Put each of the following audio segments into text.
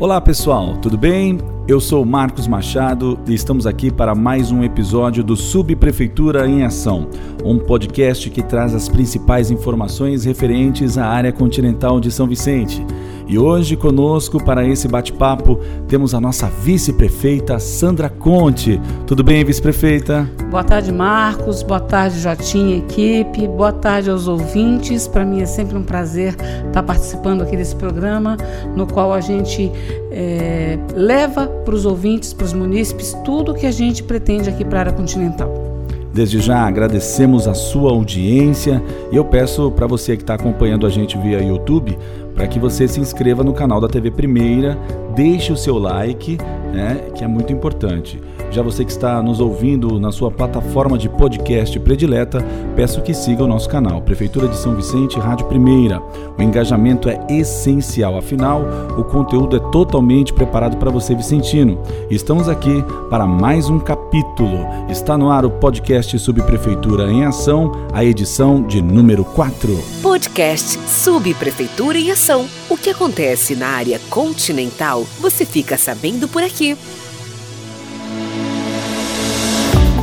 Olá pessoal, tudo bem? Eu sou Marcos Machado e estamos aqui para mais um episódio do Subprefeitura em Ação, um podcast que traz as principais informações referentes à área continental de São Vicente. E hoje conosco para esse bate-papo temos a nossa vice-prefeita Sandra Conte. Tudo bem, vice-prefeita? Boa tarde, Marcos. Boa tarde, Jotinha equipe. Boa tarde aos ouvintes. Para mim é sempre um prazer estar participando aqui desse programa, no qual a gente é, leva para os ouvintes, para os munícipes, tudo o que a gente pretende aqui para a área continental. Desde já agradecemos a sua audiência e eu peço para você que está acompanhando a gente via YouTube para que você se inscreva no canal da TV Primeira, deixe o seu like, né, que é muito importante. Já você que está nos ouvindo na sua plataforma de podcast predileta, peço que siga o nosso canal, Prefeitura de São Vicente, Rádio Primeira. O engajamento é essencial, afinal, o conteúdo é totalmente preparado para você, Vicentino. Estamos aqui para mais um capítulo. Está no ar o podcast Subprefeitura em Ação, a edição de número 4. Podcast Subprefeitura em Ação. O que acontece na área continental, você fica sabendo por aqui.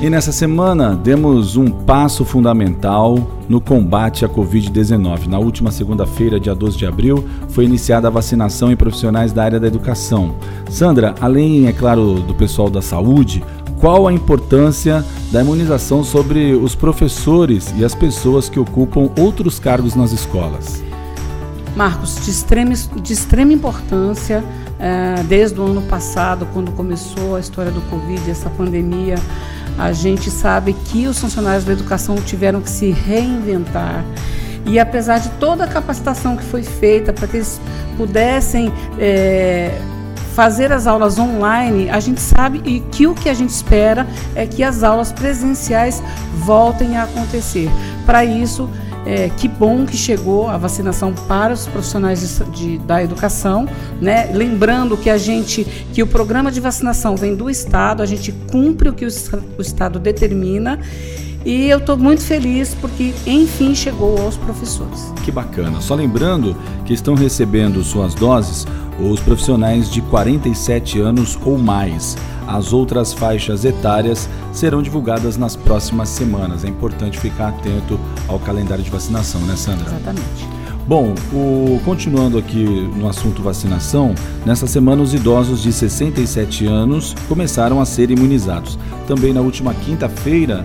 E nessa semana demos um passo fundamental no combate à Covid-19. Na última segunda-feira, dia 12 de abril, foi iniciada a vacinação em profissionais da área da educação. Sandra, além, é claro, do pessoal da saúde, qual a importância da imunização sobre os professores e as pessoas que ocupam outros cargos nas escolas? Marcos, de extrema, de extrema importância, eh, desde o ano passado, quando começou a história do Covid, essa pandemia, a gente sabe que os funcionários da educação tiveram que se reinventar. E apesar de toda a capacitação que foi feita para que eles pudessem é, fazer as aulas online, a gente sabe e que o que a gente espera é que as aulas presenciais voltem a acontecer. Para isso, é, que bom que chegou a vacinação para os profissionais de, de, da educação, né? Lembrando que a gente, que o programa de vacinação vem do Estado, a gente cumpre o que o, o Estado determina. E eu estou muito feliz porque, enfim, chegou aos professores. Que bacana. Só lembrando que estão recebendo suas doses os profissionais de 47 anos ou mais. As outras faixas etárias serão divulgadas nas próximas semanas. É importante ficar atento ao calendário de vacinação, né, Sandra? Exatamente. Bom, o, continuando aqui no assunto vacinação, nessa semana os idosos de 67 anos começaram a ser imunizados. Também na última quinta-feira,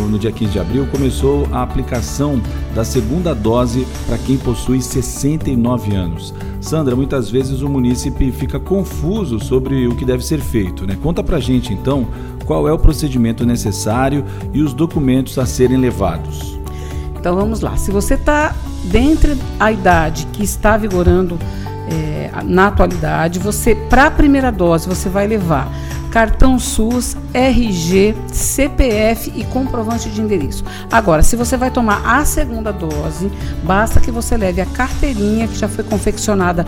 no dia 15 de abril, começou a aplicação da segunda dose para quem possui 69 anos. Sandra, muitas vezes o munícipe fica confuso sobre o que deve ser feito. Né? Conta pra gente então qual é o procedimento necessário e os documentos a serem levados. Então vamos lá. Se você está dentro da idade que está vigorando é, na atualidade, você para a primeira dose você vai levar cartão SUS, RG, CPF e comprovante de endereço. Agora, se você vai tomar a segunda dose, basta que você leve a carteirinha que já foi confeccionada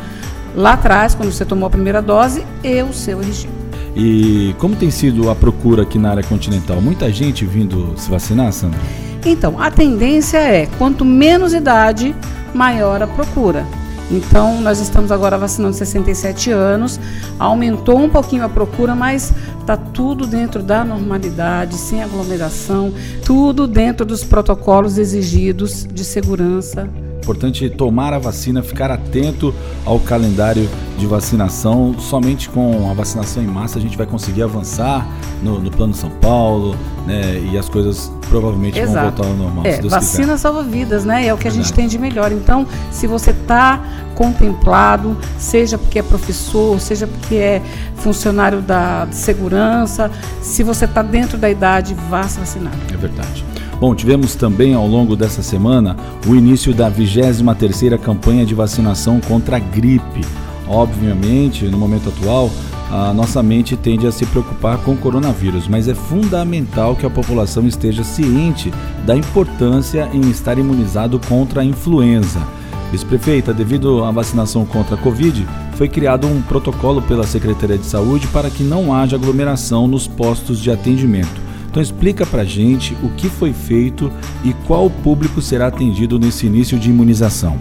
lá atrás, quando você tomou a primeira dose, e o seu RG. E como tem sido a procura aqui na área continental? Muita gente vindo se vacinar, Sandra? Então, a tendência é quanto menos idade, maior a procura. Então, nós estamos agora vacinando 67 anos, aumentou um pouquinho a procura, mas está tudo dentro da normalidade, sem aglomeração, tudo dentro dos protocolos exigidos de segurança Importante tomar a vacina, ficar atento ao calendário de vacinação. Somente com a vacinação em massa a gente vai conseguir avançar no, no plano São Paulo, né? E as coisas provavelmente Exato. vão voltar ao normal. É, vacina quiser. salva vidas, né? É o que a gente tem de melhor. Então, se você está contemplado, seja porque é professor, seja porque é funcionário da segurança, se você está dentro da idade, vá se vacinar. É verdade. Bom, tivemos também ao longo dessa semana o início da 23ª campanha de vacinação contra a gripe. Obviamente, no momento atual, a nossa mente tende a se preocupar com o coronavírus, mas é fundamental que a população esteja ciente da importância em estar imunizado contra a influenza. Vice-prefeita, devido à vacinação contra a Covid, foi criado um protocolo pela Secretaria de Saúde para que não haja aglomeração nos postos de atendimento. Então explica pra gente o que foi feito e qual público será atendido nesse início de imunização.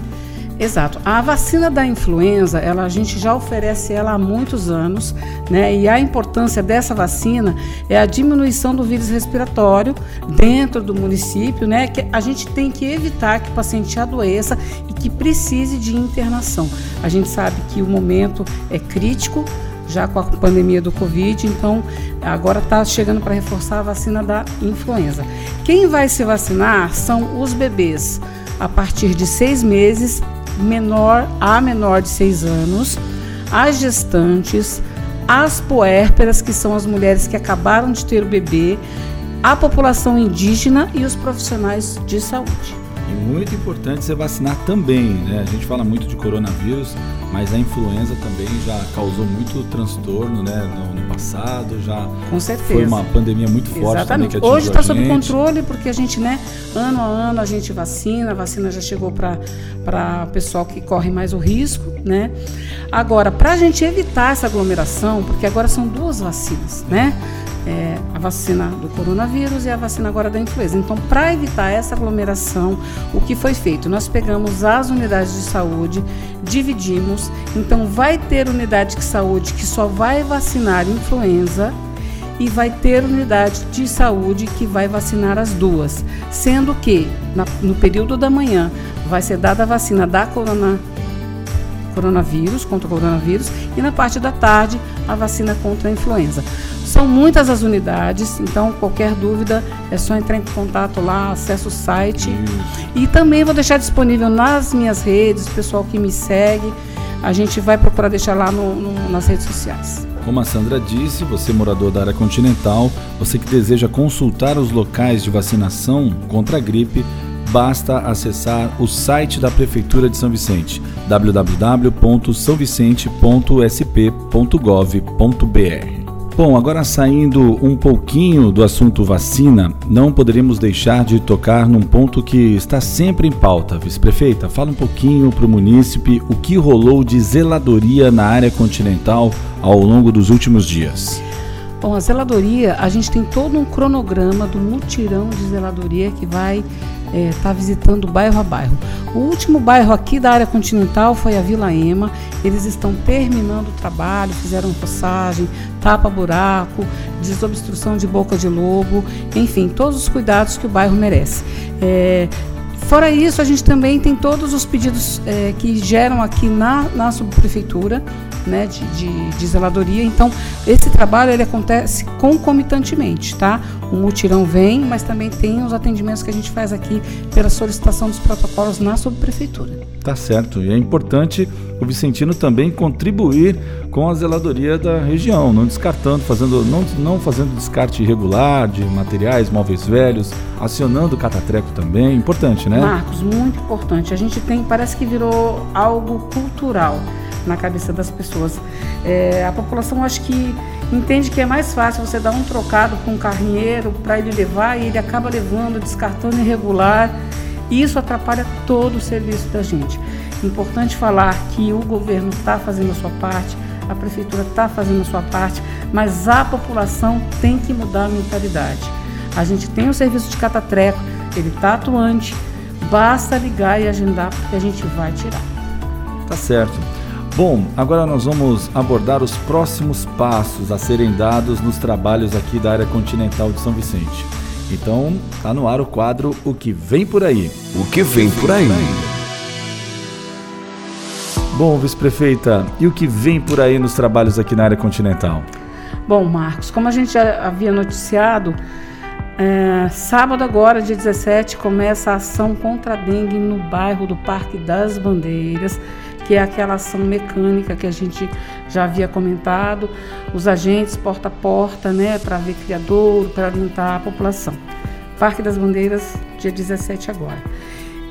Exato. A vacina da influenza, ela, a gente já oferece ela há muitos anos, né? E a importância dessa vacina é a diminuição do vírus respiratório dentro do município, né? Que a gente tem que evitar que o paciente adoeça e que precise de internação. A gente sabe que o momento é crítico, já com a pandemia do Covid, então agora está chegando para reforçar a vacina da influenza. Quem vai se vacinar são os bebês a partir de seis meses menor a menor de 6 anos, as gestantes, as puérperas, que são as mulheres que acabaram de ter o bebê, a população indígena e os profissionais de saúde. E muito importante você vacinar também, né? A gente fala muito de coronavírus, mas a influenza também já causou muito transtorno, né? No, no passado, já Com certeza. foi uma pandemia muito forte Exatamente. também Hoje está sob controle porque a gente, né, ano a ano a gente vacina, a vacina já chegou para o pessoal que corre mais o risco, né? Agora, para a gente evitar essa aglomeração, porque agora são duas vacinas, né? É, a vacina do coronavírus e a vacina agora da influenza. Então, para evitar essa aglomeração, o que foi feito? Nós pegamos as unidades de saúde, dividimos. Então, vai ter unidade de saúde que só vai vacinar influenza e vai ter unidade de saúde que vai vacinar as duas, sendo que na, no período da manhã vai ser dada a vacina da corona, coronavírus, contra o coronavírus, e na parte da tarde a vacina contra a influenza. São muitas as unidades, então qualquer dúvida é só entrar em contato lá, acessa o site. E também vou deixar disponível nas minhas redes, o pessoal que me segue, a gente vai procurar deixar lá no, no, nas redes sociais. Como a Sandra disse, você morador da área continental, você que deseja consultar os locais de vacinação contra a gripe, basta acessar o site da Prefeitura de São Vicente, www.sãovicente.sp.gov.br. Bom, agora saindo um pouquinho do assunto vacina, não poderíamos deixar de tocar num ponto que está sempre em pauta. Vice-prefeita, fala um pouquinho para o munícipe o que rolou de zeladoria na área continental ao longo dos últimos dias. Bom, a zeladoria, a gente tem todo um cronograma do mutirão de zeladoria que vai estar é, tá visitando bairro a bairro. O último bairro aqui da área continental foi a Vila Ema. Eles estão terminando o trabalho, fizeram roçagem, tapa-buraco, desobstrução de boca de lobo, enfim, todos os cuidados que o bairro merece. É, Fora isso, a gente também tem todos os pedidos é, que geram aqui na, na subprefeitura, né, de, de, de, zeladoria. Então, esse trabalho ele acontece concomitantemente, tá? O mutirão vem, mas também tem os atendimentos que a gente faz aqui pela solicitação dos protocolos na subprefeitura. Tá certo. E é importante o Vicentino também contribuir com a zeladoria da região, não descartando, fazendo, não, não fazendo descarte irregular de materiais, móveis velhos, acionando o catatreco também. Importante, né? Marcos, muito importante. A gente tem, parece que virou algo cultural na cabeça das pessoas. É, a população acho que entende que é mais fácil você dar um trocado com um carrinheiro para ele levar e ele acaba levando, descartando irregular. E isso atrapalha todo o serviço da gente. Importante falar que o governo está fazendo a sua parte, a prefeitura está fazendo a sua parte, mas a população tem que mudar a mentalidade. A gente tem o serviço de catatreco, ele está atuante, basta ligar e agendar porque a gente vai tirar. Tá certo. Bom, agora nós vamos abordar os próximos passos a serem dados nos trabalhos aqui da área continental de São Vicente. Então, tá no ar o quadro O que vem por aí. O que vem por aí? Bom, vice-prefeita, e o que vem por aí nos trabalhos aqui na área continental? Bom, Marcos, como a gente já havia noticiado, é, sábado agora, dia 17, começa a ação contra a dengue no bairro do Parque das Bandeiras, que é aquela ação mecânica que a gente já havia comentado, os agentes porta a porta, né, para ver criador, para orientar a população. Parque das Bandeiras, dia 17 agora.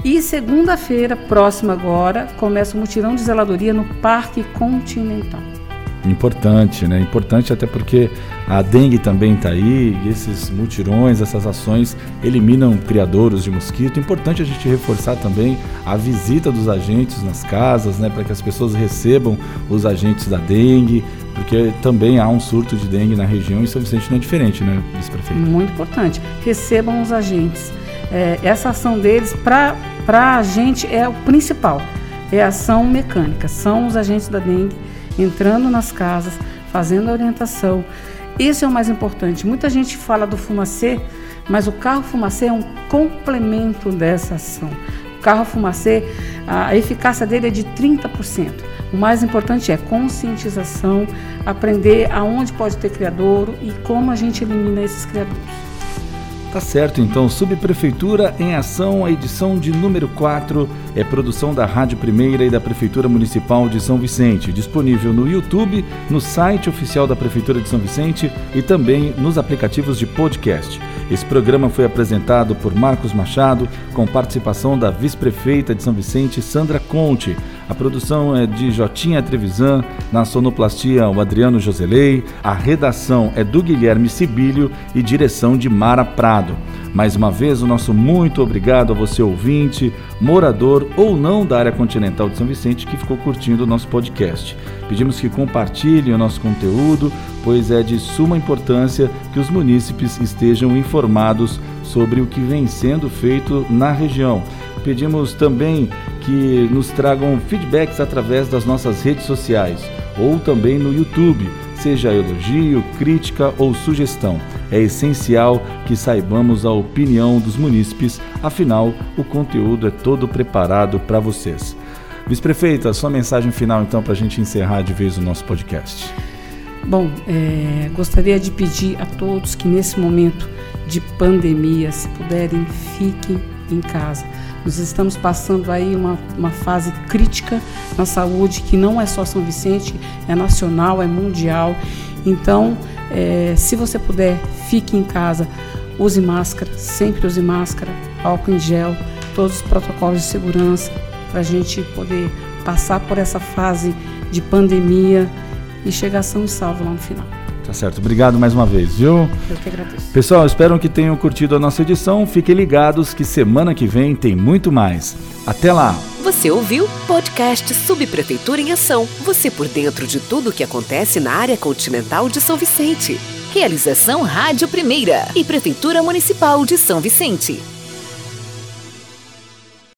E segunda-feira, próxima agora, começa o mutirão de zeladoria no Parque Continental. Importante, né? Importante até porque a dengue também está aí e esses mutirões, essas ações eliminam criadouros de mosquito. Importante a gente reforçar também a visita dos agentes nas casas, né? Para que as pessoas recebam os agentes da dengue, porque também há um surto de dengue na região e São Vicente não é diferente, né, vice-prefeito? Muito importante. Recebam os agentes. É, essa ação deles, para a gente, é o principal é a ação mecânica. São os agentes da dengue entrando nas casas, fazendo a orientação. Isso é o mais importante. Muita gente fala do fumacê, mas o carro fumacê é um complemento dessa ação. O carro fumacê, a eficácia dele é de 30%. O mais importante é conscientização, aprender aonde pode ter criadouro e como a gente elimina esses criadouros. Tá certo, então, Subprefeitura em Ação, a edição de número 4, é produção da Rádio Primeira e da Prefeitura Municipal de São Vicente, disponível no YouTube, no site oficial da Prefeitura de São Vicente e também nos aplicativos de podcast. Esse programa foi apresentado por Marcos Machado, com participação da vice-prefeita de São Vicente, Sandra Conte. A produção é de Jotinha Trevisan, na sonoplastia o Adriano Joselei, a redação é do Guilherme Sibílio e direção de Mara Prado. Mais uma vez, o nosso muito obrigado a você, ouvinte, morador ou não da área continental de São Vicente que ficou curtindo o nosso podcast. Pedimos que compartilhem o nosso conteúdo, pois é de suma importância que os munícipes estejam informados sobre o que vem sendo feito na região. Pedimos também que nos tragam feedbacks através das nossas redes sociais ou também no YouTube, seja elogio, crítica ou sugestão. É essencial que saibamos a opinião dos munícipes, afinal, o conteúdo é todo preparado para vocês. Vice-prefeita, sua mensagem final então para a gente encerrar de vez o nosso podcast. Bom, é, gostaria de pedir a todos que nesse momento de pandemia, se puderem, fiquem em casa. Nós estamos passando aí uma, uma fase crítica na saúde que não é só São Vicente, é nacional, é mundial. Então, é, se você puder, fique em casa, use máscara, sempre use máscara, álcool em gel, todos os protocolos de segurança para a gente poder passar por essa fase de pandemia e chegar são e salvo lá no final. Tá certo. Obrigado mais uma vez, viu? Eu que agradeço. Pessoal, espero que tenham curtido a nossa edição. Fiquem ligados que semana que vem tem muito mais. Até lá! Você ouviu podcast Subprefeitura em Ação. Você por dentro de tudo o que acontece na área continental de São Vicente. Realização Rádio Primeira e Prefeitura Municipal de São Vicente.